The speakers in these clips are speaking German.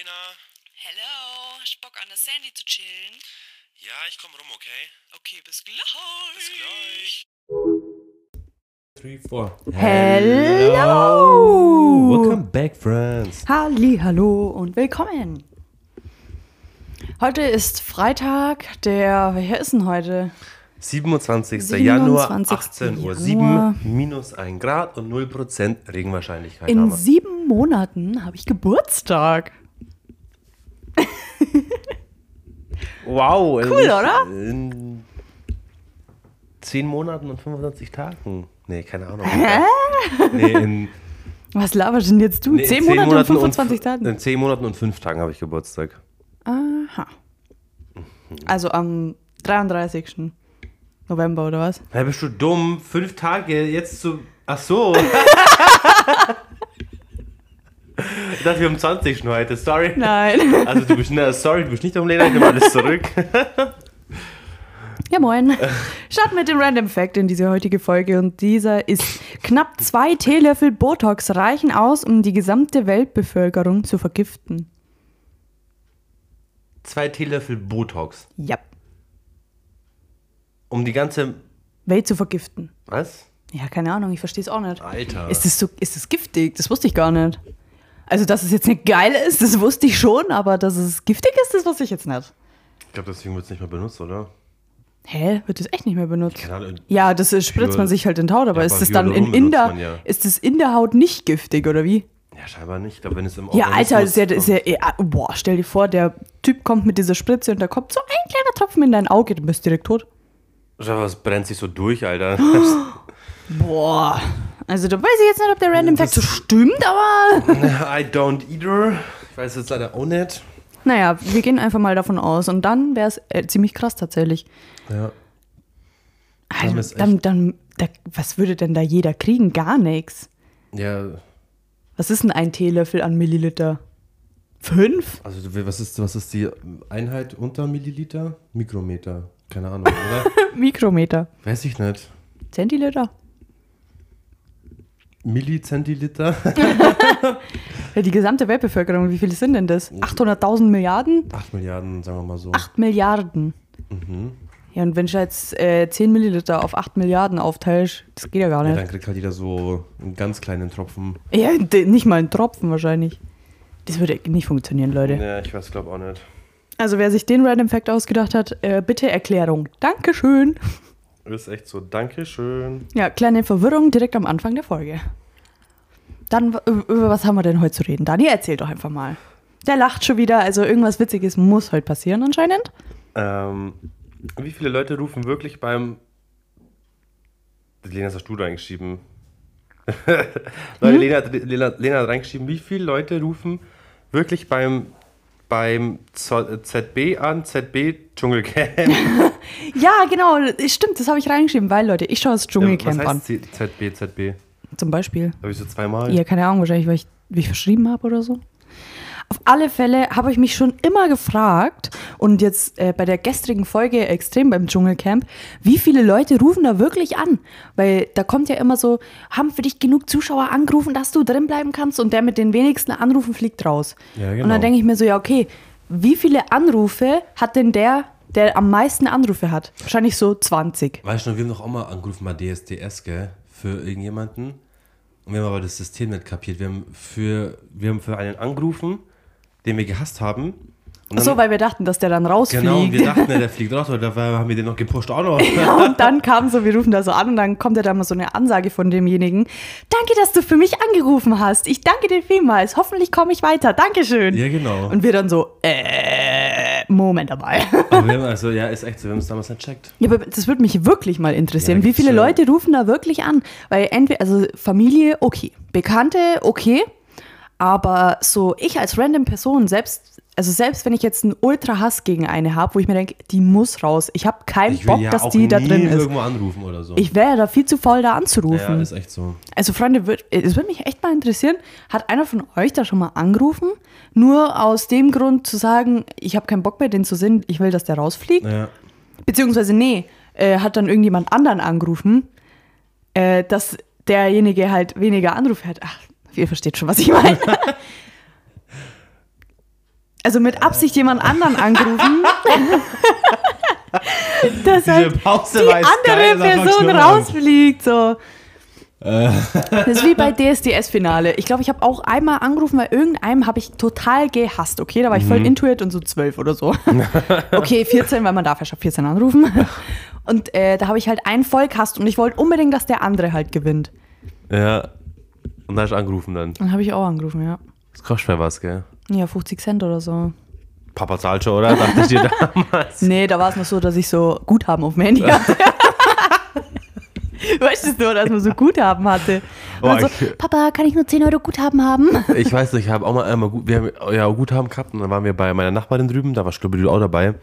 Lena. Hello, hast du Bock an der Sandy zu chillen? Ja, ich komm rum, okay? Okay, bis gleich. Bis gleich. Three, four. Hello. Welcome back, friends. Halli, hallo und willkommen. Heute ist Freitag, der, welcher ist denn heute? 27. 27. Januar, 18 Uhr, Januar. 7, minus 1 Grad und 0% Regenwahrscheinlichkeit In sieben Monaten habe ich Geburtstag. Wow. Cool, oder? In 10 Monaten und 25 Tagen. Nee, keine Ahnung. Nee, in, Was laberst denn jetzt du? nee, in Zehn 10 Monate und Monaten 25 f- Tagen? In 10 Monaten und 5 Tagen habe ich Geburtstag. Aha. Also am 33. November oder was? Hey, bist du dumm? 5 Tage jetzt zu. Ach so. ich dachte, wir haben 20 schon heute. Sorry. Nein. Also du bist, ne, sorry, du bist nicht am Lena, ich nehme alles zurück. Ja, moin. Starten mit dem Random Fact in diese heutige Folge und dieser ist knapp zwei Teelöffel Botox reichen aus, um die gesamte Weltbevölkerung zu vergiften. Zwei Teelöffel Botox. Ja, Um die ganze. Welt zu vergiften. Was? Ja, keine Ahnung, ich verstehe es auch nicht. Alter. Ist das so, ist das giftig? Das wusste ich gar nicht. Also, dass es jetzt nicht geil ist, das wusste ich schon, aber dass es giftig ist, das wusste ich jetzt nicht. Ich glaube, deswegen wird es nicht mehr benutzt, oder? Hä? Wird das echt nicht mehr benutzt? Ahnung. Ja, das ist, spritzt man sich halt in die Haut, aber Ja, ist aber das dann in, in der, ja. ist das in der Haut nicht giftig, oder wie? Ja, scheinbar nicht. Ich glaube, wenn es im Ja, Alter, ist ja, ist ja, ja, boah, stell dir vor, der Typ kommt mit dieser Spritze und da kommt so ein kleiner Tropfen in dein Auge, du bist direkt tot. Schau, was brennt sich so durch, Alter? Boah. Also da weiß ich jetzt nicht, ob der Random Fact so stimmt, aber I don't either. Ich weiß jetzt leider auch nicht. naja, wir gehen einfach mal davon aus und dann wäre es äh, ziemlich krass tatsächlich. Ja. Dann Also, dann, dann, da, was würde denn da jeder kriegen? Gar nichts. Ja, Was ist denn ein Teelöffel an Milliliter? Fünf? also was ist, was ist die Einheit unter Milliliter? Mikrometer. Keine Ahnung, oder? Mikrometer. Weiß ich nicht. Zentiliter? Millizentiliter? Ja, die gesamte Weltbevölkerung, wie viele sind denn das? 800.000 Milliarden? 8 Milliarden, sagen wir mal so. 8 Milliarden. Mhm. Ja, und wenn ich jetzt äh, 10 Milliliter auf 8 Milliarden aufteilst, das geht ja gar Ja, nicht. dann kriegt halt jeder so einen ganz kleinen Tropfen. Ja, nicht mal ein Tropfen wahrscheinlich. Das würde nicht funktionieren, Leute. Ja, ich weiß, glaube auch nicht. Also wer sich den Random Fact ausgedacht hat, äh, bitte Erklärung. Dankeschön. Ist echt so. Dankeschön. Ja, kleine Verwirrung direkt am Anfang der Folge. Dann, über was haben wir denn heute zu reden? Dani, erzähl doch einfach mal. Der lacht schon wieder, also irgendwas Witziges muss heute passieren anscheinend. Ähm, wie viele Leute rufen wirklich beim. Lena, das hast du da reingeschrieben. Leute, Lena, hat- Lena, Lena hat reingeschrieben, wie viele Leute rufen wirklich beim, beim ZB an, ZB Dschungelcamp. Ja, genau, stimmt, das habe ich reingeschrieben, weil, Leute, ich schaue das Was Dschungelcamp an. heißt Z- ZB, ZB? Zum Beispiel. Habe ich so zweimal? Ja, keine Ahnung, wahrscheinlich, weil ich, wie ich verschrieben habe oder so. Auf alle Fälle habe ich mich schon immer gefragt und jetzt äh, bei der gestrigen Folge extrem beim Dschungelcamp, wie viele Leute rufen da wirklich an? Weil da kommt ja immer so, haben für dich genug Zuschauer angerufen, dass du drin bleiben kannst und der mit den wenigsten Anrufen fliegt raus. Ja, Und genau. dann denke ich mir so, ja, okay, wie viele Anrufe hat denn der, der am meisten Anrufe hat? Wahrscheinlich so 20. Weißt du, wir haben doch auch mal angerufen, mal DSDS, gell? Für irgendjemanden. Und wir haben aber das System nicht kapiert. Wir haben für, wir haben für einen angerufen, den wir gehasst haben. Und Ach so, weil wir dachten, dass der dann rausfliegt. Genau, wir dachten, der fliegt raus, weil da haben wir den noch gepusht auch noch. Ja, und dann kam so, wir rufen da so an und dann kommt ja da mal so eine Ansage von demjenigen. Danke, dass du für mich angerufen hast. Ich danke dir vielmals. Hoffentlich komme ich weiter. Dankeschön. Ja, genau. Und wir dann so, äh, Moment dabei. Also, ja, ist echt so, wir haben es damals nicht checkt. Ja, aber das würde mich wirklich mal interessieren. Ja, Wie viele gibt's, Leute rufen da wirklich an? Weil entweder, also Familie, okay. Bekannte, okay. Aber so ich als random Person, selbst, also selbst wenn ich jetzt einen Ultra-Hass gegen eine habe, wo ich mir denke, die muss raus. Ich habe keinen Ich Bock, ja dass die da drin ist. irgendwo anrufen oder so. Ich wäre ja da viel zu faul, da ja, anzurufen. ist echt so. Also Freunde, es würde mich echt mal interessieren, hat einer von euch da schon mal angerufen? Nur aus dem Grund zu sagen, ich habe keinen Bock mehr, den zu sehen, ich will, dass der rausfliegt? Ja. Beziehungsweise, nee, äh, hat dann irgendjemand anderen angerufen, äh, dass derjenige halt weniger Anrufe hat. Ach, ihr versteht schon, was ich meine. also mit Absicht jemand anderen angerufen, dass halt Pause die andere Person rausfliegt. So. Das ist wie bei DSDS-Finale. Ich glaube, ich habe auch einmal angerufen, weil irgendeinem habe ich total gehasst. Okay, da war ich voll intuit und so 12 oder so. Okay, 14, weil man darf ja schon 14 anrufen. Und äh, da habe ich halt einen voll gehasst und ich wollte unbedingt, dass der andere halt gewinnt. Ja. Und da hast du angerufen dann. Dann habe ich auch angerufen, ja. Das kostet mir was, gell? Ja, 50 Cent oder so. Papa zahlt schon, oder? Dachte ich dir damals. Nee, da war es noch so, dass ich so Guthaben auf dem Handy hatte. weißt du nur, dass man so Guthaben hatte? Und dann so, ich- Papa, kann ich nur 10 Euro Guthaben haben? Ich weiß nicht, ich habe auch mal einmal gut, wir haben ja Guthaben gehabt und dann waren wir bei meiner Nachbarin drüben, da war ich auch dabei.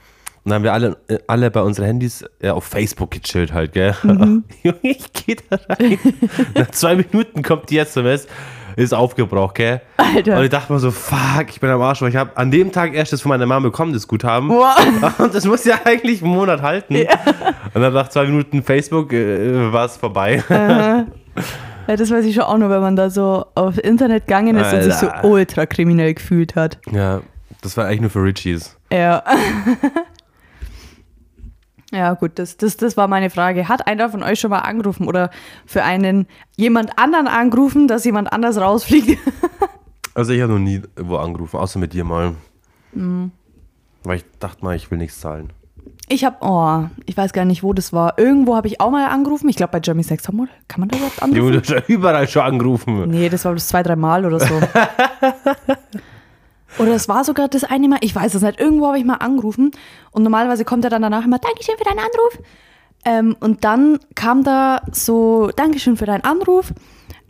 Und dann haben wir alle, äh, alle bei unseren Handys ja, auf Facebook gechillt halt, gell? Junge, ich geh da rein. Nach zwei Minuten kommt die SMS, ist aufgebraucht, gell? Alter. Und ich dachte mir so, fuck, ich bin am Arsch, weil ich habe an dem Tag erst das von meiner Mama bekommen, das Guthaben. Boah. Und das muss ja eigentlich einen Monat halten. Und dann nach zwei Minuten Facebook äh, war es vorbei. Ja, das weiß ich schon auch noch, wenn man da so auf Internet gegangen ist und sich so Alter. ultra kriminell gefühlt hat. ja, das war eigentlich nur für Richies. Ja. Ja, gut, das, das, das war meine Frage. Hat einer von euch schon mal angerufen oder für einen jemand anderen angerufen, dass jemand anders rausfliegt? Also ich habe noch nie wo angerufen, außer mit dir mal. Mhm. Weil ich dachte mal, ich will nichts zahlen. Ich habe, oh, ich weiß gar nicht, wo das war. Irgendwo habe ich auch mal angerufen. Ich glaube bei Jeremy Sex. Kann man da überhaupt anrufen? du hast ja überall schon angerufen. Nee, das war bloß zwei, drei Mal oder so. oder es war sogar das eine Mal, ich weiß es nicht, irgendwo habe ich mal angerufen und normalerweise kommt er dann danach immer, Dankeschön für deinen Anruf. Ähm, und dann kam da so, Dankeschön für deinen Anruf,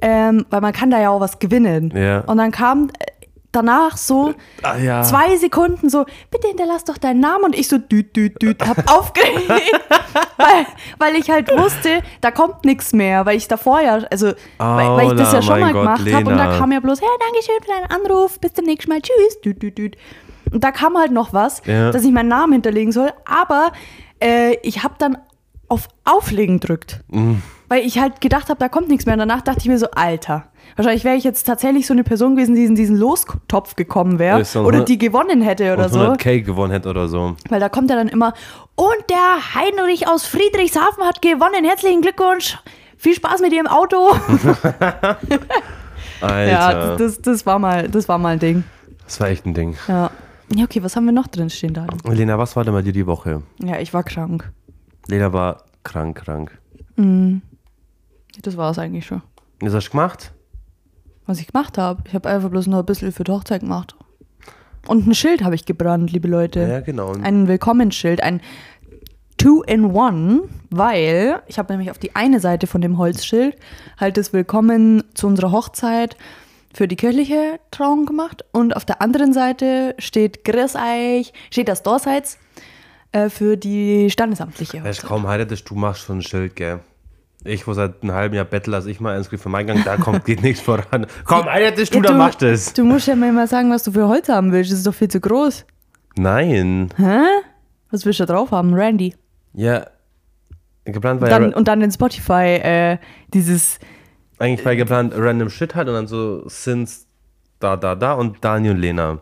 ähm, weil man kann da ja auch was gewinnen. Ja. Und dann kam danach so Ah, ja. zwei Sekunden so, bitte hinterlass doch deinen Namen und ich so düt, düt, düt, hab aufgelegt, weil, weil ich halt wusste, da kommt nichts mehr, weil ich davor ja, also weil, weil ich das ja Aula, schon mal Gott, gemacht habe und da kam ja bloß, hey, Dankeschön für deinen Anruf, bis zum nächsten Mal, tschüss, düt, düt, düt. Und da kam halt noch was, Ja. dass ich meinen Namen hinterlegen soll, aber äh, ich habe dann auf Auflegen gedrückt. Mhm. Weil ich halt gedacht habe, da kommt nichts mehr. Und danach dachte ich mir so, Alter, wahrscheinlich wäre ich jetzt tatsächlich so eine Person gewesen, die in diesen Lostopf gekommen wäre oder hundert- die gewonnen hätte oder so. 100k gewonnen hätte oder so. Weil da kommt ja dann immer, und der Heinrich aus Friedrichshafen hat gewonnen. Herzlichen Glückwunsch. Viel Spaß mit Ihrem Auto. Alter. Ja, das, das, das, das, war mal, das war mal ein Ding. war echt ein Ding. Ja. Ja, okay, was haben wir noch drin stehen da? Lena, was war denn bei dir die Woche? Ja, ich war krank. Lena war krank, krank. Das war es eigentlich schon. Was hast du gemacht? Was ich gemacht habe. Ich habe einfach bloß noch ein bisschen für die Hochzeit gemacht. Und ein Schild habe ich gebrannt, liebe Leute. Ja, genau. Ein Willkommensschild, ein Two-in-One, weil ich habe nämlich auf die eine Seite von dem Holzschild halt das Willkommen zu unserer Hochzeit für die kirchliche Trauung gemacht und auf der anderen Seite steht Grüß euch, steht das Dorseits äh, für die standesamtliche Hochzeit. kaum heiratest, du machst schon ein Schild, gell? Ich, wo seit einem halben Jahr bettel, als ich mal eins krieg für meinen Gang, da kommt, geht nichts voran. Kaum heiratest du, Ja, dann machst du es. Du musst ja mir mal sagen, was du für Holz haben willst. Das ist doch viel zu groß. Nein. Hä? Was willst du da drauf haben? Randy. Ja. Geplant war Dann, ja und dann in Spotify äh, dieses eigentlich war geplant random Shit halt und dann so Sins da, da, da und Dani und Lena.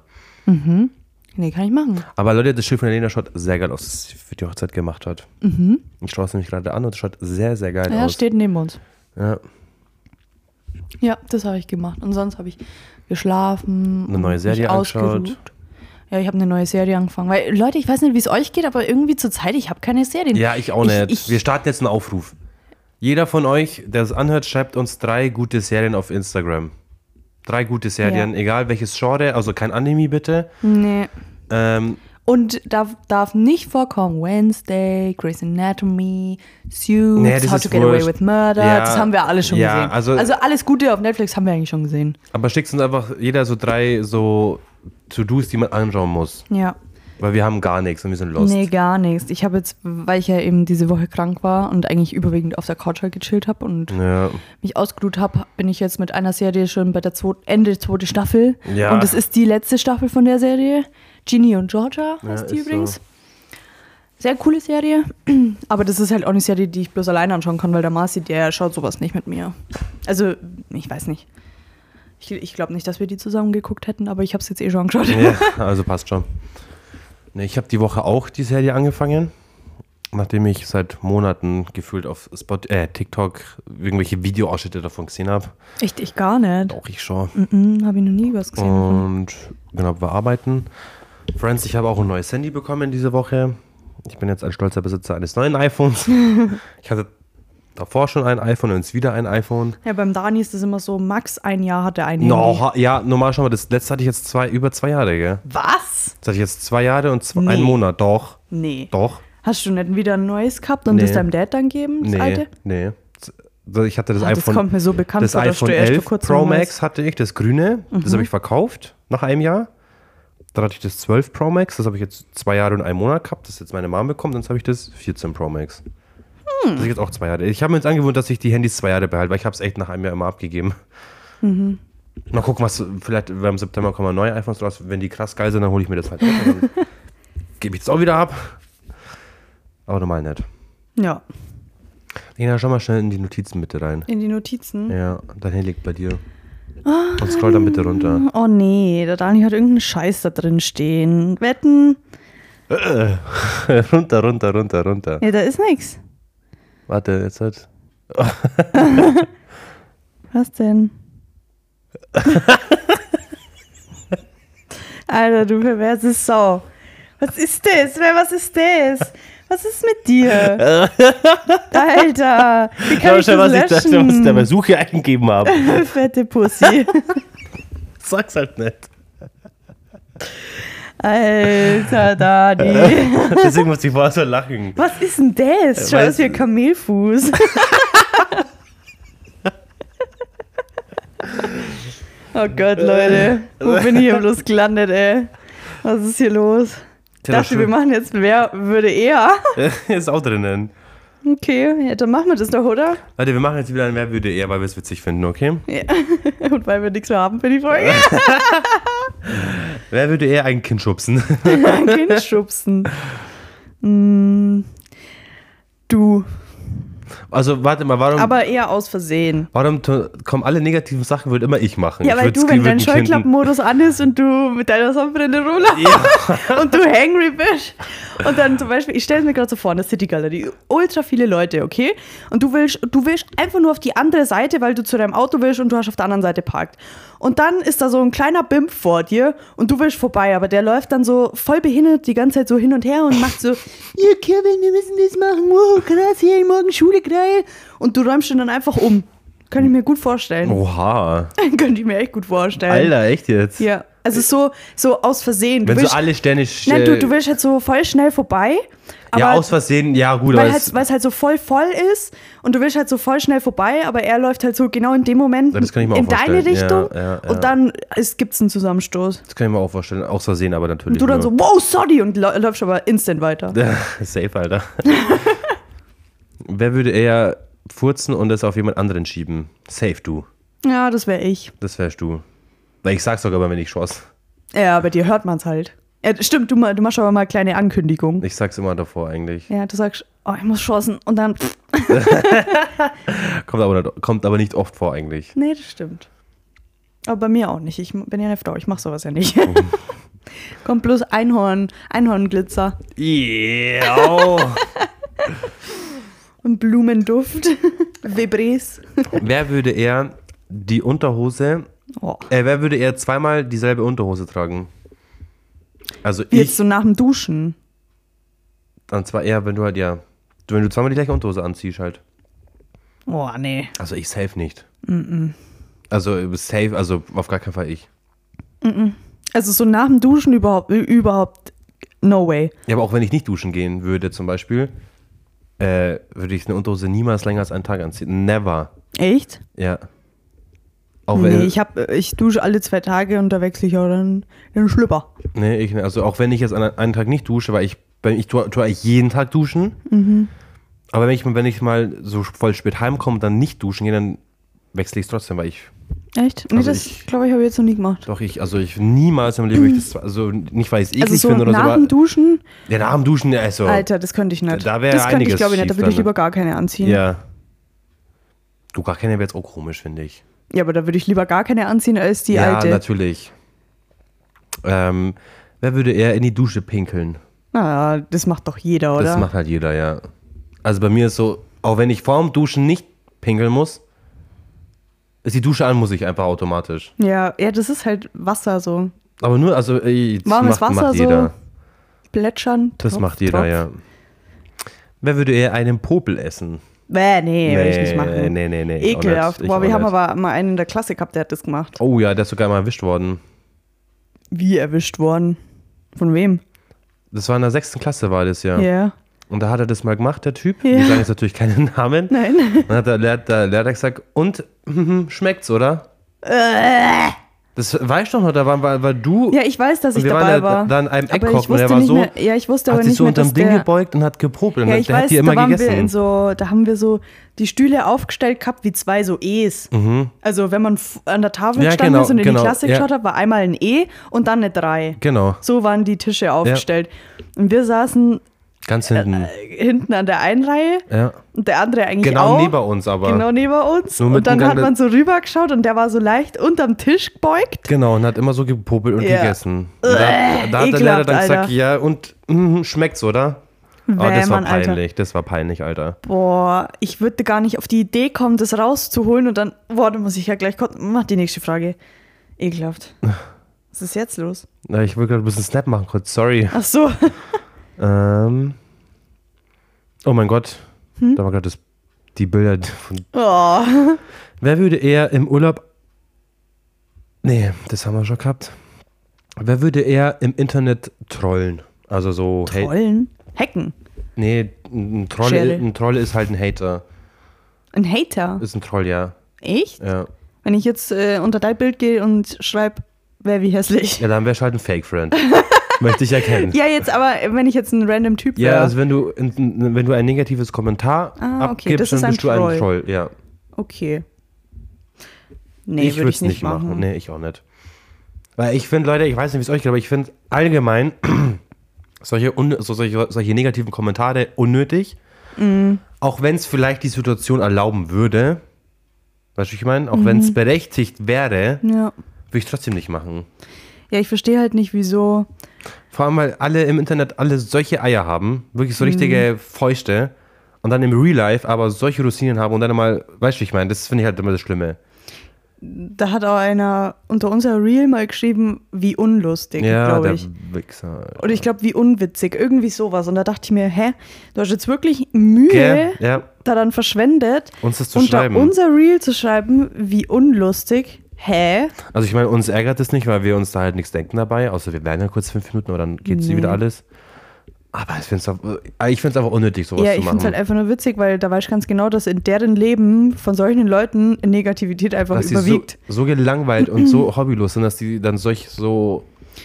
Nee, kann ich machen. Aber Leute, das Schild von der Lena schaut sehr geil aus, für die Hochzeit gemacht hat. Ich schaue es nämlich gerade an und es schaut sehr, sehr geil Ja, aus. steht neben uns. Ja. Ja, das habe ich gemacht. Und sonst habe ich geschlafen. Eine neue Serie angeschaut. Ja, ich habe eine neue Serie angefangen. Weil, Leute, ich weiß nicht, wie es euch geht, aber irgendwie zur Zeit, ich habe keine Serien. Ja, ich auch nicht. Ich, Wir ich, starten jetzt einen Aufruf. Jeder von euch, der es anhört, schreibt uns drei gute Serien auf Instagram. Drei gute Serien, Ja. egal welches Genre, also kein Anime bitte. nee. Ähm, Und darf, darf nicht vorkommen Wednesday, Grey's Anatomy, Suits, Nee, How to Get Away wurscht. with Murder. Ja, das haben wir alle schon ja, gesehen. also- alles Gute auf Netflix haben wir eigentlich schon gesehen. aber schickt uns einfach jeder so drei so To-Dos, die man anschauen muss. Ja. Weil wir haben gar nichts und wir sind lost. Nee, gar nichts. Ich habe jetzt, weil ich ja eben diese Woche krank war und eigentlich überwiegend auf der Couch halt gechillt habe und Ja. mich ausgeruht habe, bin ich jetzt mit einer Serie schon bei der zweiten, Ende der zweiten Staffel. Ja. Und es ist die letzte Staffel von der Serie. Ginny und Georgia heißt die ist übrigens. so. Sehr coole Serie. Aber das ist halt auch eine Serie, die ich bloß alleine anschauen kann, weil der Marci, der schaut sowas nicht mit mir. Also, ich weiß nicht. Ich, ich glaube nicht, dass wir die zusammen geguckt hätten, aber ich habe es jetzt eh schon geschaut. Ja, also passt schon. Nee, ich habe die Woche auch die Serie angefangen, nachdem ich seit Monaten gefühlt auf Spot, äh, TikTok irgendwelche Videoausschnitte davon gesehen habe. Echt, ich gar nicht. Auch ich schon. Mhm, habe ich noch nie was gesehen. Und genau, wir arbeiten. Friends, ich habe auch ein neues Handy bekommen diese Woche. Ich bin jetzt ein stolzer Besitzer eines neuen iPhones. ich hatte davor schon ein iPhone und jetzt wieder ein iPhone. Ja, beim Dani ist das immer so, max ein Jahr hat er ein. No, ha- ja, normal schon mal, das letzte hatte ich jetzt zwei, über zwei Jahre, gell? Was? Das hatte ich jetzt zwei Jahre und zwei, Nee. einen Monat. Doch, Nee. doch. Hast du nicht wieder ein neues gehabt und Nee. das deinem Dad dann geben, das Nee, alte? nee. Ich hatte das Ah, das iPhone. kommt mir so bekannt das vor, iPhone du erst vor 11 kurzem Pro Max hatte ich, das grüne. Das Mhm. habe ich verkauft nach einem Jahr. Dann hatte ich das 12 Pro Max, das habe ich jetzt zwei Jahre und einen Monat gehabt. Das ist jetzt meine Mom bekommen. Dann habe ich das 14 Pro Max. Hm. Das ist jetzt auch zwei Jahre. Ich habe mir jetzt angewohnt, dass ich die Handys zwei Jahre behalte, weil ich habe es echt nach einem Jahr immer abgegeben. Mhm. Mal gucken, was vielleicht weil im September kommen neue iPhones raus. Wenn die krass geil sind, dann hole ich mir das halt. Dann gebe ich es auch wieder ab. Aber normal nicht. Ja. Lena, schau mal schnell in die Notizen bitte rein. In die Notizen. Ja, dein Handy liegt bei dir. Und scroll dann bitte runter. Oh nee, der Dani hat irgendeinen Scheiß da drin stehen. Wetten? runter, runter, runter, runter. Nee, da ist nix. Warte, jetzt halt. Was denn? Alter, du perverse Sau. Was ist das? Wer, was ist das? Was ist mit dir? Alter, wie kann Schau ich das was ich, das, was ich löschen? da bei Suche eingegeben habe. Fette Pussy. Sag's halt nicht. Alter, Dani. Deswegen muss ich vorher so lachen. Was ist denn das? Schau, Weiß- das ein Kamelfuß. oh Gott, Leute. Wo bin ich hier bloß gelandet, ey? Was ist hier los? Ich dachte, wir machen jetzt Wer würde eher. Ist auch drinnen. Okay, ja, dann machen wir das doch, oder? Leute, wir machen jetzt wieder ein Wer würde eher, weil wir es witzig finden, okay? Ja. Und weil wir nichts mehr haben für die Folge. Wer würde eher ein Kind schubsen? Kind schubsen. Mm, du. Also, warte mal, warum, Aber eher aus Versehen. warum kommen alle negativen Sachen, würde immer ich machen? Ja, ich weil du, wenn dein Scheuklappenmodus an ist und du mit deiner Sonnenbrille rumläufst und du hangry bist und dann zum Beispiel, ich stelle es mir gerade so vor, eine City Galerie, ultra viele Leute, okay? Und du willst, du willst einfach nur auf die andere Seite, weil du zu deinem Auto willst und du hast auf der anderen Seite parkt. Und dann ist da so ein kleiner Bimp vor dir und du willst vorbei, aber der läuft dann so voll behindert die ganze Zeit so hin und her und macht so, ja Kevin, wir müssen das machen, wow, krass, hier morgen Schule, geil. Und du räumst ihn dann einfach um. Kann ich mir gut vorstellen. Oha. Könnte ich mir echt gut vorstellen. Alter, echt jetzt? Ja, also so, so aus Versehen. Du Wenn so willst, alle Sterne. sch- nein, du, du willst halt so voll schnell vorbei. Aber ja, aus Versehen, ja, gut, weil halt, es, es halt so voll voll ist und du willst halt so voll schnell vorbei, aber er läuft halt so genau in dem Moment in deine. Richtung Ja, ja, ja. und dann gibt es einen Zusammenstoß. das kann ich mir auch vorstellen. Aus Versehen, aber natürlich. Und du dann so, wow, sorry, und läufst aber instant weiter. Safe, Alter. Wer würde eher furzen und es auf jemand anderen schieben? Safe, du. Ja, das wäre ich. Das wärst du. Weil ich sag's sogar mal, wenn ich schoss. Ja, bei dir hört man es halt. Ja, stimmt, du, du machst aber mal eine kleine Ankündigung. Ich sag's immer davor eigentlich. Ja, du sagst, oh, ich muss schossen und dann, Kommt aber, nicht, kommt aber nicht oft vor eigentlich. nee, das stimmt. Aber bei mir auch nicht. Ich bin ja eine Frau, ich mach sowas ja nicht. Kommt bloß Einhorn, Einhornglitzer Yeah. und Blumenduft. Vibres. wer würde eher die Unterhose, Oh. äh, wer würde eher zweimal dieselbe Unterhose tragen? Also Wie ich, Jetzt so nach dem Duschen. und zwar eher, wenn du halt, ja, wenn du zweimal die gleiche Unterhose anziehst halt. Oh, nee. Also ich safe nicht. Also safe, also auf gar keinen Fall ich. Also so nach dem Duschen überhaupt, überhaupt no way. Ja, aber auch wenn ich nicht duschen gehen würde zum Beispiel, äh, würde ich eine Unterhose niemals länger als einen Tag anziehen. Never. Echt? Ja. Auch wenn, Nee, ich, hab, ich dusche alle zwei Tage und da wechsle ich auch dann den Schlüpper. nee, ich, also auch wenn ich jetzt an einen Tag nicht dusche, weil ich, wenn ich tue, tue eigentlich jeden Tag duschen. Mhm. Aber wenn ich, wenn ich mal so voll spät heimkomme und dann nicht duschen gehe, dann wechsle ich es trotzdem, weil ich, Echt? Nee, Also das glaube ich, habe ich jetzt noch nie gemacht. doch ich, also ich niemals im Leben, ich das, also nicht weil ich es eklig Also so finde oder so, nach dem Duschen, ja, nach dem Duschen, ja, also, Alter, das könnte ich nicht. Da wär das könnte ich, glaube ich, nicht. Da würde ich lieber gar keine anziehen. ja. Du, gar keine wäre jetzt auch komisch, finde ich. Ja, aber da würde ich lieber gar keine anziehen als die ja, alte. natürlich. Ähm, wer würde eher in die Dusche pinkeln? Na, das macht doch jeder, oder? Das macht halt jeder, ja. Also bei mir ist so, auch wenn ich vorm Duschen nicht pinkeln muss, ist die Dusche an, muss ich einfach automatisch. ja, ja, das ist halt Wasser so. Aber nur, also, ey, das Warmes macht, Wasser macht so, jeder. Plätschern. Das Tropf, macht jeder, Tropf. ja. Wer würde eher einen Popel essen? Bäh, nee, würde ich nicht machen. Nee, nee, nee. Ekelhaft. Boah, wir haben aber mal einen in der Klasse gehabt, der hat das gemacht. Oh ja, der ist sogar mal erwischt worden. Wie erwischt worden? Von wem? Das war in der sechsten Klasse, war das ja. Ja. Und da hat er das mal gemacht, der Typ. Ja. Wir sagen jetzt natürlich keinen Namen. Nein. Dann hat der der gesagt, und schmeckt's, oder? Das weißt du noch, da war, war, war du. Ja, ich weiß, dass ich dabei waren da, war. da in einem Eck aber ich gucken und wusste der war so, mehr, ja, ich wusste hat aber sich nicht so mehr, unterm dass Ding der, gebeugt und hat gepopelt. Und Ja, der ich hat weiß, die immer da waren gegessen. so, da haben wir so die Stühle aufgestellt gehabt wie zwei so E's. Also wenn man an der Tafel Mhm. Ja, gestanden genau, ist und in genau, die Klasse ja. geschaut hat, war einmal ein E und dann eine 3. Genau, So waren die Tische aufgestellt. Und wir saßen ganz hinten. äh, hinten an der einen Reihe ja. und der andere eigentlich Genau auch. neben uns aber. Genau neben uns. Und dann hat man so rübergeschaut und der war so leicht unterm Tisch gebeugt. Genau, und hat immer so gepopelt und Ja. gegessen. Und da, da hat der Lehrer dann gesagt, Alter. ja, und mm, schmeckt's, oder? Oh, das war Mann, Alter. peinlich, das war peinlich, Alter. Boah, ich würde gar nicht auf die Idee kommen, das rauszuholen und dann, boah, da muss ich ja gleich, mach die nächste Frage. Ekelhaft. Was ist jetzt los? Na, ich will gerade ein bisschen Snap machen kurz, sorry. Ach so. Ähm. Oh mein Gott, Hm? da war gerade die Bilder von. Oh. Wer würde eher im Urlaub. Nee, das haben wir schon gehabt. Wer würde eher im Internet trollen? Also so. Trollen? Hacken. Nee, ein Troll, Schere. ein Troll ist halt ein Hater. Ein Hater. Ist ein Troll, ja. Echt? Ja, Wenn ich jetzt äh, unter dein Bild gehe und schreibe, wer wie hässlich. ja dann wärst du halt ein Fake-Friend. Möchte ich erkennen. Ja, jetzt aber, wenn ich jetzt ein random Typ wäre. Ja, also wenn du, wenn du ein negatives Kommentar Ah, okay, abgibst, das ist dann ein bist du ein Troll. Troll. Ja. Okay. Nee, ich würde es nicht machen. machen. Nee, ich auch nicht. Weil ich finde, Leute, ich weiß nicht, wie es euch geht, aber ich finde allgemein solche, so, solche, solche negativen Kommentare unnötig. Mhm. Auch wenn es vielleicht die Situation erlauben würde. Weißt du, was ich meine? Auch Mhm. wenn es berechtigt wäre, Ja. würde ich trotzdem nicht machen. Ja, ich verstehe halt nicht, wieso. Vor allem, weil alle im Internet alle solche Eier haben, wirklich Mhm. so richtige Fäuste und dann im Real Life aber solche Rosinen haben und dann mal, weißt du, wie ich meine, das finde ich halt immer das Schlimme. Da hat auch einer unter unser Reel mal geschrieben, wie unlustig, Ja, glaube ich. Wichser. Oder ich glaube, wie unwitzig. Irgendwie sowas. Und da dachte ich mir, hä, du hast jetzt wirklich Mühe Gell? Ja, daran verschwendet, uns das zu unter schreiben. unser Reel zu schreiben, wie unlustig. Hä? Also ich meine, uns ärgert es nicht, weil wir uns da halt nichts denken dabei, außer wir werden ja kurz fünf Minuten, aber dann geht es Nee. wieder alles. Aber ich finde es ich find's einfach unnötig, sowas ja, zu ich machen. finde es halt einfach nur witzig, weil da weiß ich ganz genau, dass in deren Leben von solchen Leuten Negativität einfach dass die so, überwiegt. so gelangweilt und so hobbylos sind, dass die dann solch so.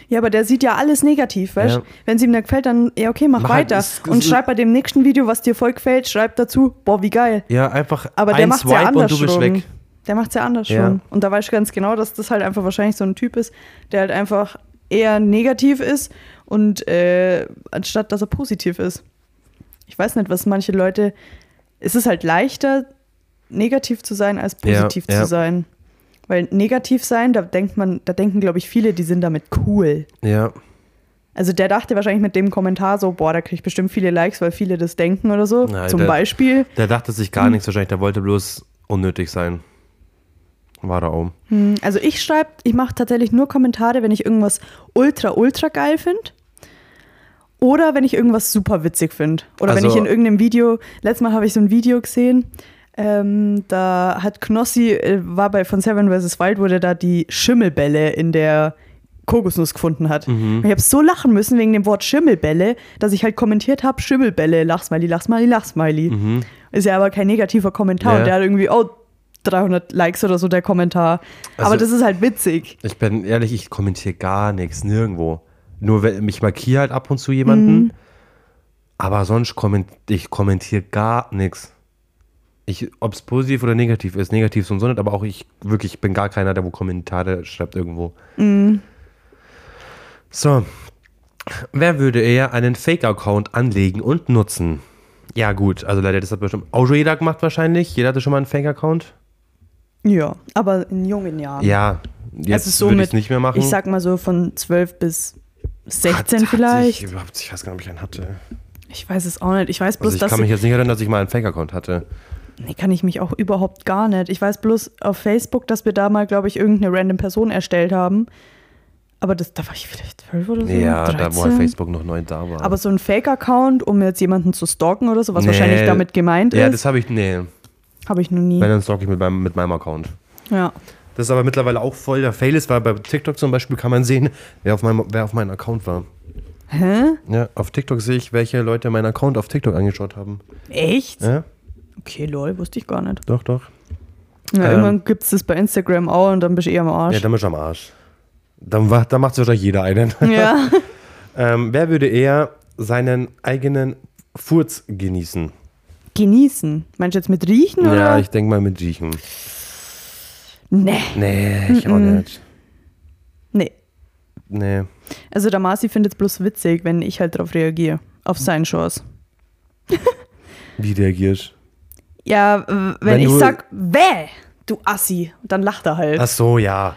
Ja, aber der sieht ja alles negativ, weißt du? Ja. Wenn es ihm nicht gefällt, dann, ja, okay, mach, Mach halt, weiter. es- und schreib bei dem nächsten Video, was dir voll gefällt, schreib dazu, boah, wie geil. Ja, einfach Aber der ein macht's ja Swipe und du bist weg. Der macht's ja anders Ja. schon. Und da weiß ich ganz genau, dass das halt einfach wahrscheinlich so ein Typ ist, der halt einfach eher negativ ist und äh, anstatt dass er positiv ist. Ich weiß nicht, was manche Leute. Es ist halt leichter, negativ zu sein, als Ja, positiv ja. zu sein. Weil negativ sein, da denkt man, da denken, glaube ich, viele, die sind damit cool. Ja. Also der dachte wahrscheinlich mit dem Kommentar so, boah, da krieg ich bestimmt viele Likes, weil viele das denken oder so. Nein, Zum der- Beispiel. Der dachte sich Hm. gar nichts wahrscheinlich, der wollte bloß unnötig sein. War er auch. Hm, Also ich schreibe, ich mache tatsächlich nur Kommentare, wenn ich irgendwas ultra, ultra geil finde. Oder wenn ich irgendwas super witzig finde. Oder wenn Also- ich in irgendeinem Video, letztes Mal habe ich so ein Video gesehen, ähm, da hat Knossi, äh, war bei von Seven vs. Wild, wo der da die Schimmelbälle in der Kokosnuss gefunden hat. Und ich habe so lachen müssen wegen dem Wort Schimmelbälle, dass ich halt kommentiert habe, Schimmelbälle, Lachsmiley, Lachsmiley, Lachsmiley. Ist ja aber kein negativer Kommentar. Ja. Und der hat irgendwie, oh, 300 Likes oder so, der Kommentar. aber Also- das ist halt witzig. Ich bin ehrlich, ich kommentiere gar nichts, nirgendwo. Nur wenn ich markiere halt ab und zu jemanden, Mhm. aber sonst komment, ich kommentiere gar nichts. Ich, ob es positiv oder negativ ist, negativ so und so nicht, aber auch ich wirklich ich bin gar keiner, der wo Kommentare schreibt irgendwo. Mhm. So, wer würde eher einen Fake-Account anlegen und nutzen? Ja gut, also leider, das hat bestimmt auch schon jeder gemacht wahrscheinlich. Jeder hatte schon mal einen Fake-Account. Ja, aber in jungen Jahren. Ja, jetzt also so würde ich es nicht mehr machen. Ich sag mal so von 12 bis 16 Hat- vielleicht. Hatte ich, überhaupt, ich weiß gar nicht, ob ich einen hatte. Ich weiß es auch nicht. Ich weiß bloß, Also ich dass kann mich ich, jetzt nicht erinnern, dass ich mal einen Fake-Account hatte. nee, kann ich mich auch überhaupt gar nicht. Ich weiß bloß auf Facebook, dass wir da mal, glaube ich, irgendeine random Person erstellt haben. Aber das, da war ich vielleicht 12 oder so. Ja, da wo halt 13. Facebook noch neu da war. Aber so ein Fake-Account, um jetzt jemanden zu stalken oder so, was Nee. wahrscheinlich damit gemeint ja, ist, das habe ich, nee. Habe ich noch nie. Wenn, dann stalk ich mit meinem, mit meinem Account. Ja. Das ist aber mittlerweile auch voll der Fail ist, weil bei TikTok zum Beispiel kann man sehen, wer auf meinem, wer auf meinem Account war. Hä? Ja, auf TikTok sehe ich, welche Leute meinen Account auf TikTok angeschaut haben. Echt? Ja, Okay, lol, wusste ich gar nicht. doch, doch. Ja, Ähm. irgendwann gibt es das bei Instagram auch und dann bist du eh am Arsch. Ja, dann bist du am Arsch. Dann, dann macht wahrscheinlich jeder einen. ja. ähm, wer würde eher seinen eigenen Furz genießen? Genießen. Meinst du jetzt mit riechen oder? Ja, ich denke mal mit Riechen. nee. Nee, ich auch Mm-mm. nicht. Nee. Nee. Also der Marci findet es bloß witzig, wenn ich halt drauf reagiere. Auf seinen Shows. Wie reagierst Ja, wenn, Wenn ich sag, wäh, du Assi, dann lacht er halt. Ach so, ja.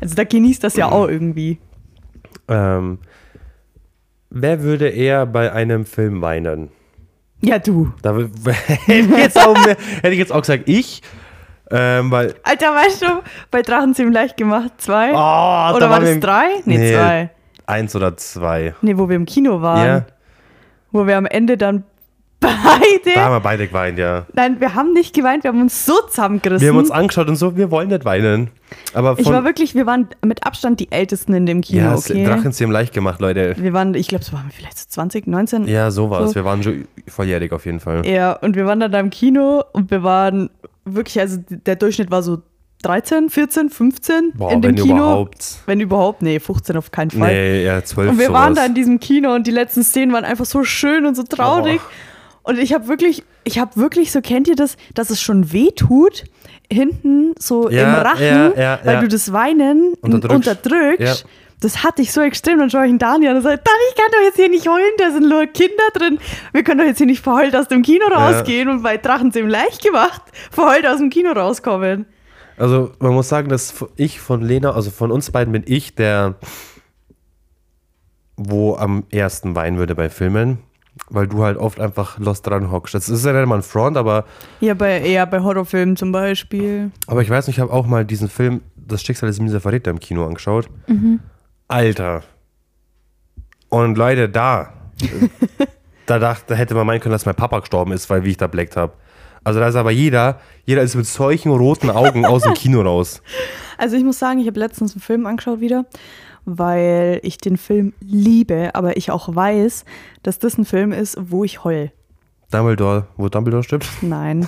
Also da genießt das ja auch irgendwie. Ähm, wer würde eher bei einem Film weinen? Ja, du. Da hätte, ich jetzt auch hätte ich jetzt auch gesagt, ich. Ähm, weil. Alter, weißt du, bei Drachen ziemlich leicht gemacht, zwei. Oh, da oder war waren das drei? Nee, Nee. zwei. Eins oder zwei. Nee, wo wir im Kino waren. Ja, Wo wir am Ende dann da beide. haben wir beide geweint, ja. Nein, wir haben nicht geweint, wir haben uns so zusammengerissen. Wir haben uns angeschaut und so, wir wollen nicht weinen. Aber ich war wirklich, wir waren mit Abstand die Ältesten in dem Kino, Ja, okay? Drachenzähmen leicht gemacht, Leute. Wir waren, ich glaube, es waren vielleicht so 20, 19. Ja, so war es. So. Wir waren schon volljährig auf jeden Fall. Ja, und wir waren dann da im Kino und wir waren wirklich, also der Durchschnitt war so 13, 14, 15 Boah, in dem wenn Kino. überhaupt. Wenn überhaupt, nee, 15 auf keinen Fall. Nee, ja, zwölf und wir sowas. waren da in diesem Kino und die letzten Szenen waren einfach so schön und so traurig. Und ich habe wirklich, ich habe wirklich so, kennt ihr das, dass es schon weh tut, hinten so Ja, im Rachen, ja, ja, weil du das Weinen Unterdrückst. unterdrückst. Das hatte ich so extrem. Dann schaue ich ihn Daniel an und sage, Dani, ich kann doch jetzt hier nicht heulen, da sind nur Kinder drin. Wir können doch jetzt hier nicht verheult aus dem Kino rausgehen und bei Drachenzähmen leicht gemacht verheult aus dem Kino rauskommen. Also man muss sagen, dass ich von Lena, also von uns beiden bin ich der, wo am ersten weinen würde bei Filmen, weil du halt oft einfach lost dran hockst. Das ist ja nicht mal ein Front, aber, Ja, bei, eher bei Horrorfilmen zum Beispiel. aber ich weiß nicht, ich habe auch mal diesen Film Das Schicksal des Mieser Verräter im Kino angeschaut. Alter. Und Leute, da, da dachte, da hätte man meinen können, dass mein Papa gestorben ist, weil wie ich da bleckt habe. Also da ist aber jeder, jeder ist mit solchen roten Augen aus dem Kino raus. Also ich muss sagen, ich habe letztens einen Film angeschaut wieder, weil ich den Film liebe, aber ich auch weiß, dass das ein Film ist, wo ich heul. Dumbledore, wo Dumbledore stirbt. Nein.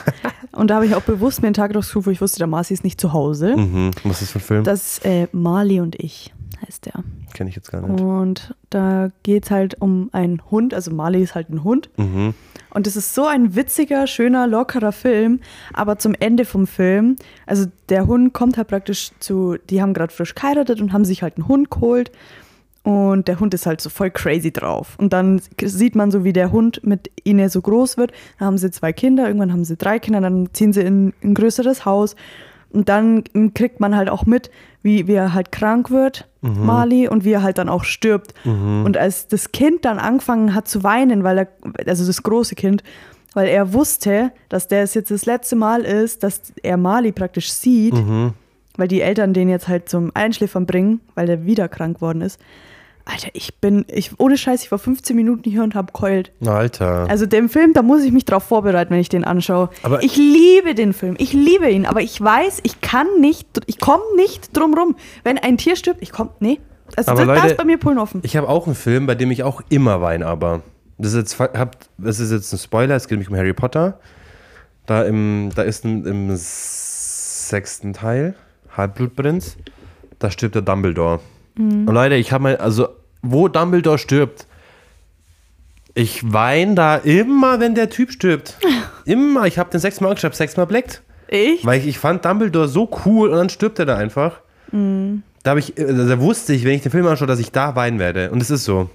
Und da habe ich auch bewusst mir einen Tag rausgesucht, wo ich wusste, der Marci ist nicht zu Hause. Mhm. Was ist das für ein Film? Das ist äh, Marley und ich, heißt der. Kenne ich jetzt gar nicht. Und da geht es halt um einen Hund, also Marley ist halt ein Hund. Mhm. Und es ist so ein witziger, schöner, lockerer Film. Aber zum Ende vom Film, also der Hund kommt halt praktisch zu, die haben gerade frisch geheiratet und haben sich halt einen Hund geholt. Und der Hund ist halt so voll crazy drauf. Und dann sieht man so, wie der Hund mit ihnen so groß wird. Dann haben sie zwei Kinder, irgendwann haben sie drei Kinder, dann ziehen sie in ein größeres Haus. Und dann kriegt man halt auch mit, wie, wie er halt krank wird, Mali, und wie er halt dann auch stirbt. Und als das Kind dann angefangen hat zu weinen, weil er, also das große Kind, weil er wusste, dass der es jetzt das letzte Mal ist, dass er Mali praktisch sieht, weil die Eltern den jetzt halt zum Einschläfern bringen, weil der wieder krank worden ist. Alter, ich bin, ich, ohne Scheiß, ich war 15 Minuten hier und hab keult. Alter. Also den Film, da muss ich mich drauf vorbereiten, wenn ich den anschaue. Aber- ich liebe den Film, ich liebe ihn, aber ich weiß, ich kann nicht, ich komme nicht drum rum. Wenn ein Tier stirbt, ich komme, nee. Also Aber da Leute, ist bei mir Pullen offen. ich habe auch einen Film, bei dem ich auch immer weine, aber. Das ist jetzt, habt, das ist jetzt ein Spoiler, es geht nämlich um Harry Potter. Da, im, da ist ein, im sechsten Teil, Halbblutprinz, da stirbt der Dumbledore. Und Leute, ich habe mal, also, wo Dumbledore stirbt, ich weine da immer, wenn der Typ stirbt. Immer. Ich habe den sechsmal angeschaut, sechsmal bleckt. Ich? Weil ich, ich fand Dumbledore so cool und dann stirbt er da einfach. Da, hab ich, äh, da wusste ich, wenn ich den Film anschaue, dass ich da weinen werde. Und es ist so.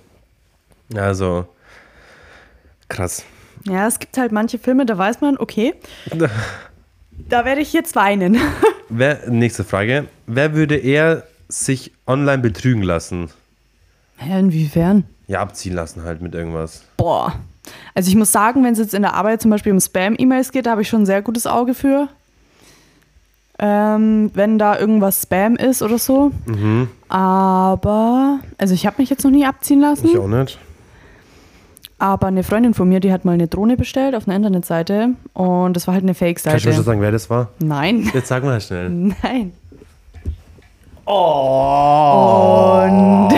Also, krass. Ja, es gibt halt manche Filme, da weiß man, okay, da werde ich jetzt weinen. wer, nächste Frage. Wer würde eher sich online betrügen lassen? Hä, inwiefern? Ja, abziehen lassen halt mit irgendwas. Boah. Also ich muss sagen, wenn es jetzt in der Arbeit zum Beispiel um Spam-E-Mails geht, da habe ich schon ein sehr gutes Auge für. Ähm, wenn da irgendwas Spam ist oder so. Aber, also ich habe mich jetzt noch nie abziehen lassen. Ich auch nicht. Aber eine Freundin von mir, die hat mal eine Drohne bestellt auf einer Internetseite und das war halt eine Kannst du mir schon Fake-Seite. sagen, wer das war? Nein, Jetzt sag mal schnell. nein. Oh. Und,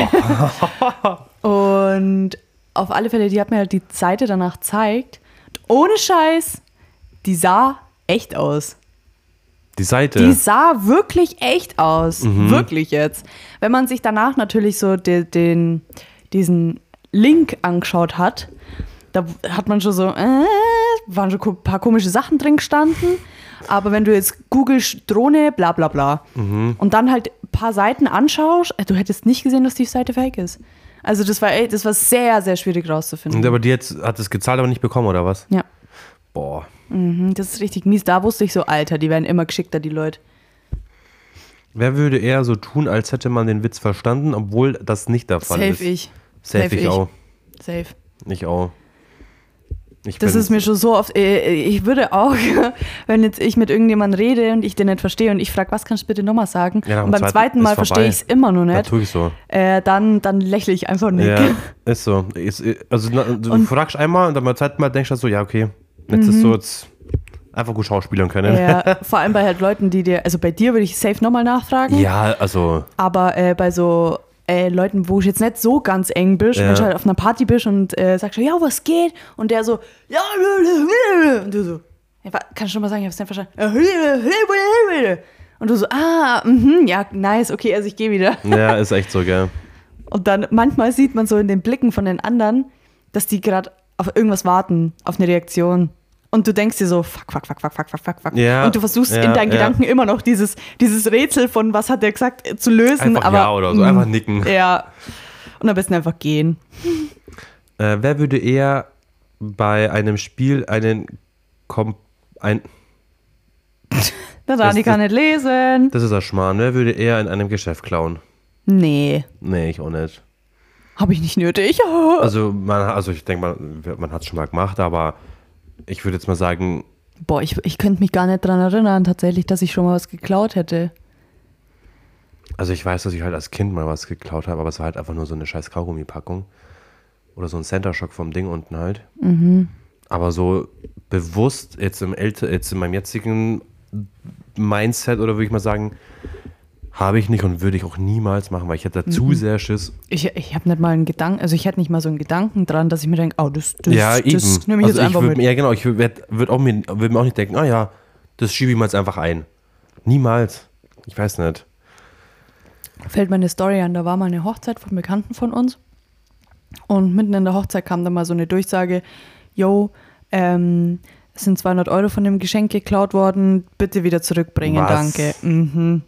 und auf alle Fälle, die hat mir halt die Seite danach gezeigt. Ohne Scheiß, die sah echt aus. Die Seite. Die sah wirklich echt aus. Wirklich jetzt. Wenn man sich danach natürlich so de, den, diesen Link angeschaut hat, da hat man schon so, äh, waren schon ein paar komische Sachen drin gestanden. Aber wenn du jetzt googelst Drohne, bla bla bla, und dann halt ein paar Seiten anschaust, äh, du hättest nicht gesehen, dass die Seite fake ist. Also das war, das war sehr, sehr schwierig rauszufinden. Und aber die jetzt hat es gezahlt, aber nicht bekommen, oder was? ja, Boah. mhm, das ist richtig mies. Da wusste ich so, Alter, die werden immer geschickter, die Leute. Wer würde eher so tun, als hätte man den Witz verstanden, obwohl das nicht der Fall Safe ist? ich. Safe, Safe ich ich. auch. Safe. Ich auch. Ich Das ist mir schon so oft. äh, Ich würde auch, wenn jetzt ich mit irgendjemandem rede und ich den nicht verstehe und ich frage, was kannst du bitte nochmal sagen? Ja, und beim zweiten Mal verstehe ich es immer noch nicht. tue ich so. Äh, dann, dann lächle ich einfach nicht. Ja, ist so. Ist, also du Und- fragst einmal und dann beim zweiten Mal denkst du so, ja, okay, jetzt ist so jetzt einfach gut schauspielern können. Mhm. Ja, vor allem bei halt Leuten, die dir, also bei dir würde ich safe nochmal nachfragen, Ja, also, aber äh, bei so äh, Leuten, wo ich jetzt nicht so ganz eng bist, Ja. wenn du halt auf einer Party bist und äh, sagst, ja, was geht? Und der so, ja, und du so, ja, kannst du schon mal sagen, ich hab's nicht verstanden. Und du so, ah, mhm, ja, nice, okay, also ich gehe wieder. ja, ist echt so, gell. Und dann manchmal sieht man so in den Blicken von den anderen, dass die gerade auf irgendwas warten, auf eine Reaktion. Und du denkst dir so, fuck, fuck, fuck, fuck, fuck, fuck, fuck, fuck. Ja, und du versuchst ja, in deinen ja. Gedanken immer noch dieses, dieses Rätsel von, was hat der gesagt, äh, zu lösen. Einfach aber, ja oder so, mm, einfach nicken. Ja. Und am besten einfach gehen. Äh, wer würde eher bei einem Spiel einen Kom ein Der Dani Das- kann nicht lesen. Das ist ein Schmarrn. Wer würde eher in einem Geschäft klauen? Nee, Nee, ich auch nicht. habe ich nicht nötig. Also, man, also ich denke mal, man hat es schon mal gemacht, aber ich würde jetzt mal sagen, Boah, ich, ich könnte mich gar nicht dran erinnern, tatsächlich, dass ich schon mal was geklaut hätte. also ich weiß, dass ich halt als Kind mal was geklaut habe, aber es war halt einfach nur so eine scheiß Kaugummi-Packung. Oder so ein Center-Shock vom Ding unten halt. Aber so bewusst jetzt im Älte, jetzt in meinem jetzigen Mindset oder würde ich mal sagen, habe ich nicht und würde ich auch niemals machen, weil ich hätte da zu sehr Schiss. Ich, ich habe nicht mal einen Gedanken, also ich hätte nicht mal so einen Gedanken dran, dass ich mir denke, oh, das, das, ja, eben. das nehme ich also jetzt einfach würd, mit. Ja, genau. Ich würde würd auch mir, würd mir auch nicht denken, ah ja, das schiebe ich mal jetzt einfach ein. Niemals. Ich weiß nicht. Fällt mir eine Story an, da war mal eine Hochzeit von Bekannten von uns und mitten in der Hochzeit kam dann mal so eine Durchsage, yo, ähm, es sind 200 Euro von dem Geschenk geklaut worden, bitte wieder zurückbringen, Was? danke. Mhm.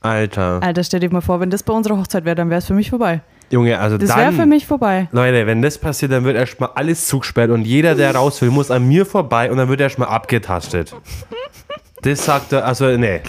Alter. Alter, stell dir mal vor, wenn das bei unserer Hochzeit wäre, dann wäre es für mich vorbei. Junge, also Das wäre dann. für mich vorbei. Leute, wenn das passiert, dann wird erstmal alles zugesperrt und jeder, der raus will, muss an mir vorbei und dann wird erstmal abgetastet. Das sagt er, also nee.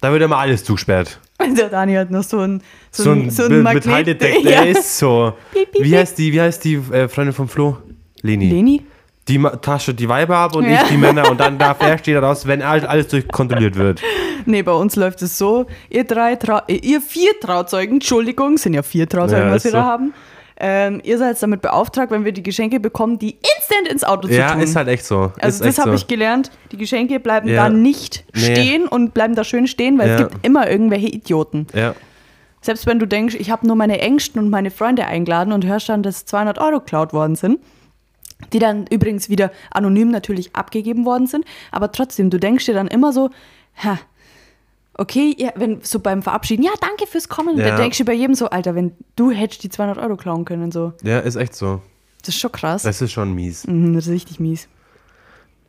Da wird immer alles zugesperrt. Der Dani hat noch so ein, so, So ein, so ein Metalldetektor, Ja. der ist so. Piep, piep, Wie heißt die, wie heißt die äh, Freundin vom Flo? Leni. Leni? Die tascht die Weiber ab und Ja. ich die Männer und dann darf er stehen raus, wenn all- alles durchkontrolliert wird. Nee, bei uns läuft es so, ihr drei, Trau äh, ihr vier Trauzeugen, Entschuldigung, sind ja vier Trauzeugen, Ja, was wir ist da so. haben. Ähm, ihr seid damit beauftragt, wenn wir die Geschenke bekommen, die instant ins Auto zu Ja, tun. ist halt echt so. also ist das habe so. ich gelernt. Die Geschenke bleiben Ja. da nicht Nee. stehen und bleiben da schön stehen, weil es Ja. gibt immer irgendwelche Idioten. Ja. Selbst wenn du denkst, ich habe nur meine Ängsten und meine Freunde eingeladen und hörst dann, dass 200 Euro geklaut worden sind, die dann übrigens wieder anonym natürlich abgegeben worden sind, aber trotzdem, du denkst dir dann immer so, ha, okay, ja, wenn so beim Verabschieden, ja, danke fürs Kommen, Ja. dann denkst du bei jedem so, Alter, wenn du hättest die 200 Euro klauen können, so, ja, ist echt so. das ist schon krass. Das ist schon mies. Mhm, das ist richtig mies.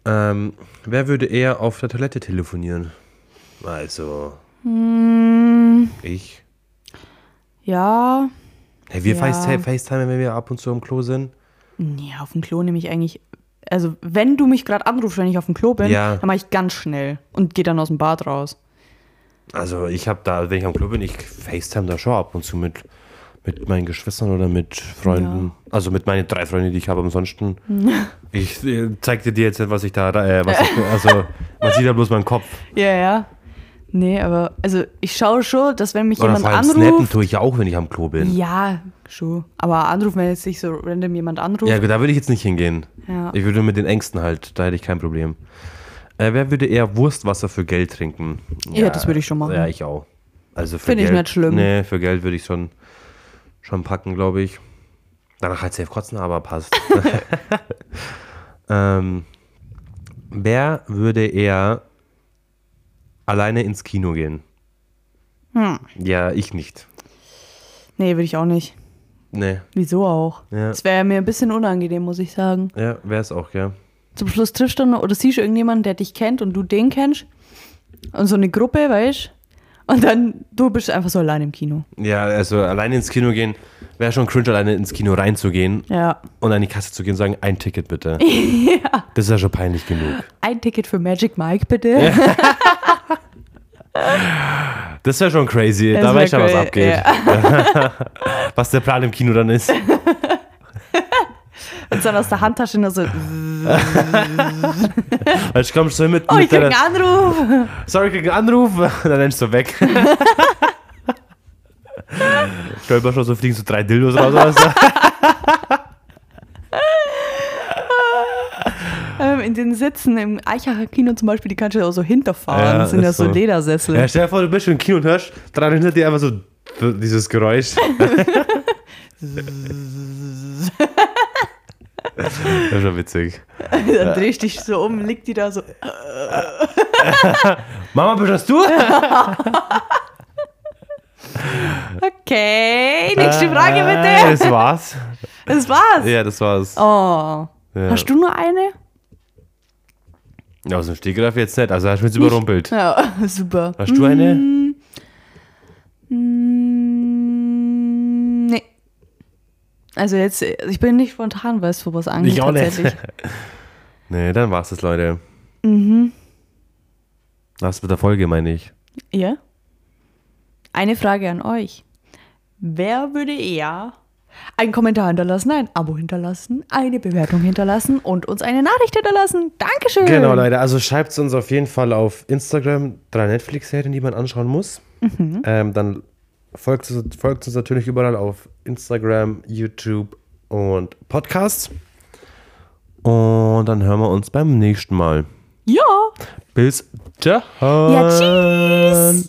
Ähm, wer würde eher auf der Toilette telefonieren? Also, Hm, ich. ja, Hey, wir Ja. Face FaceTime, wenn wir ab und zu im Klo sind. nee, auf dem Klo nehme ich eigentlich Also, wenn du mich gerade anrufst, wenn ich auf dem Klo bin, Ja. dann mache ich ganz schnell und gehe dann aus dem Bad raus. Also ich habe da, wenn ich am Club bin, ich FaceTime da schon ab und zu mit, mit meinen Geschwistern oder mit Freunden. Also mit meinen drei Freunden, die ich habe. Ansonsten, ich äh, zeig dir jetzt, was ich da, äh, was ich, also man sieht ja bloß meinen Kopf. Ja, ja. Nee, aber also ich schaue schon, dass wenn mich Oder jemand allem snappen anruft. tue ich ja auch, wenn ich am Klo bin. Ja, schon. Aber anrufen, wenn jetzt nicht so random jemand anruft. Ja, da würde ich jetzt nicht hingehen. Ja. Ich würde mit den Ängsten halt, da hätte ich kein Problem. Äh, wer würde eher Wurstwasser für Geld trinken? Ja, das würde ich schon machen. Ja, ich auch. Also Finde ich nicht schlimm. Nee, für Geld würde ich schon, schon packen, glaube ich. Danach halt safe kotzen, aber passt. ähm, wer würde eher alleine ins Kino gehen? Hm. Ja, ich nicht. Nee, würde ich auch nicht. Nee, Wieso auch? Ja. Das wäre mir ein bisschen unangenehm, muss ich sagen. ja, wäre es auch, ja. Zum Schluss triffst du dann oder siehst du irgendjemanden, der dich kennt und du den kennst. Und so eine Gruppe, weißt Und dann, du bist einfach so allein im Kino. Ja, also alleine ins Kino gehen, wäre schon cringe, alleine ins Kino reinzugehen Ja. und an die Kasse zu gehen und sagen, ein Ticket bitte. ja. Das ist ja schon peinlich genug. Ein Ticket für Magic Mike, bitte. Das wäre schon crazy. Das da weiß ich ja, was abgeht. was der Plan im Kino dann ist. Und dann aus der Handtasche nur so, Weil ich komm so mit, oh, ich krieg einen Anruf. Sorry, ich krieg einen Anruf. Dann rennst du weg. Stolper schon so fliegen so drei Dildos raus. oder so. Ähm, in den Sitzen im Eichacher Kino zum Beispiel, die kannst du auch so hinterfahren. Ja, das sind ja so so. Ledersessel. Ja, stell dir vor, du bist schon im Kino und hörst dran hinter dir einfach so dieses Geräusch. Das ist schon witzig. Dann drehst du dich so um, liegt die da so. Mama, bist das du? Okay, nächste Frage Äh, bitte. Das war's. Das war's. Ja, das war's. Oh. Ja. Hast du nur eine? Ja, aus dem Stegreif jetzt nicht. Also hast du mich jetzt überrumpelt. Ja, super. Hast du eine? Mm, nee. Also jetzt, ich bin nicht spontan, was sowas angeht. Ich auch nicht. Nee, dann war's das, Leute. Mhm. Was mit der Folge, meine ich. Ja. Eine Frage an euch. Wer würde eher einen Kommentar hinterlassen, ein Abo hinterlassen, eine Bewertung hinterlassen und uns eine Nachricht hinterlassen? Dankeschön. Genau, Leute. Also schreibt uns auf jeden Fall auf Instagram drei Netflix-Serien, die man anschauen muss. Ähm, dann folgt, uns- folgt uns natürlich überall auf Instagram, YouTube und Podcast. Und dann hören wir uns beim nächsten Mal. Ja. Bis dann. Ja, tschüss.